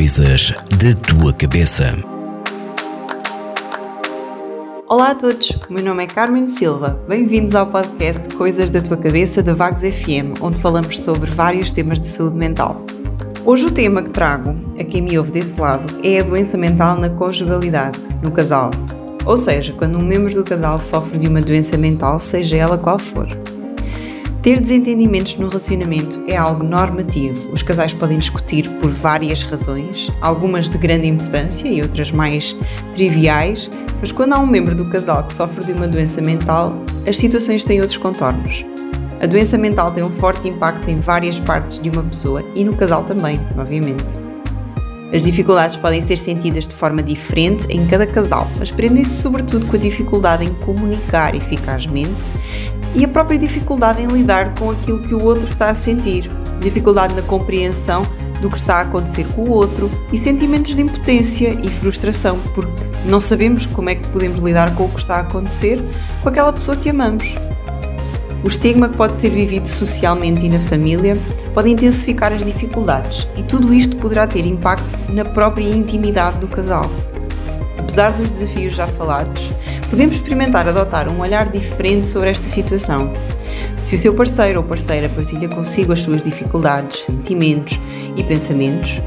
Coisas da tua cabeça. Olá a todos, o meu nome é Carmen Silva. Bem-vindos ao podcast Coisas da tua cabeça da Vagos FM, onde falamos sobre vários temas de saúde mental. Hoje o tema que trago, a quem me ouve desse lado, é a doença mental na conjugalidade, no casal. Ou seja, quando um membro do casal sofre de uma doença mental, seja ela qual for. Ter desentendimentos no relacionamento é algo normativo. Os casais podem discutir por várias razões, algumas de grande importância e outras mais triviais, mas quando há um membro do casal que sofre de uma doença mental, as situações têm outros contornos. A doença mental tem um forte impacto em várias partes de uma pessoa e no casal também, obviamente. As dificuldades podem ser sentidas de forma diferente em cada casal, mas prendem-se sobretudo com a dificuldade em comunicar eficazmente e a própria dificuldade em lidar com aquilo que o outro está a sentir, dificuldade na compreensão do que está a acontecer com o outro e sentimentos de impotência e frustração, porque não sabemos como é que podemos lidar com o que está a acontecer com aquela pessoa que amamos. O estigma que pode ser vivido socialmente e na família pode intensificar as dificuldades, e tudo isto poderá ter impacto na própria intimidade do casal. Apesar dos desafios já falados, podemos experimentar adotar um olhar diferente sobre esta situação. Se o seu parceiro ou parceira partilha consigo as suas dificuldades, sentimentos e pensamentos,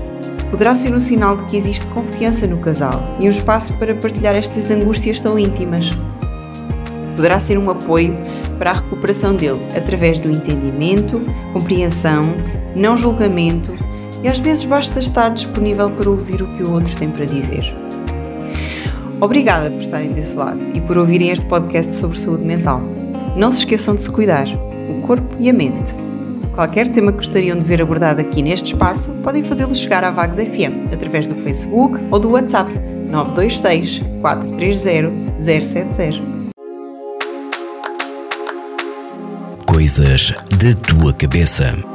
poderá ser um sinal de que existe confiança no casal e um espaço para partilhar estas angústias tão íntimas. Poderá ser um apoio para a recuperação dele através do entendimento, compreensão, não julgamento e às vezes basta estar disponível para ouvir o que o outro tem para dizer. Obrigada por estarem desse lado e por ouvirem este podcast sobre saúde mental. Não se esqueçam de se cuidar, o corpo e a mente. Qualquer tema que gostariam de ver abordado aqui neste espaço, podem fazê-lo chegar à Vagos FM através do Facebook ou do WhatsApp 926 430 070. Coisas da tua cabeça.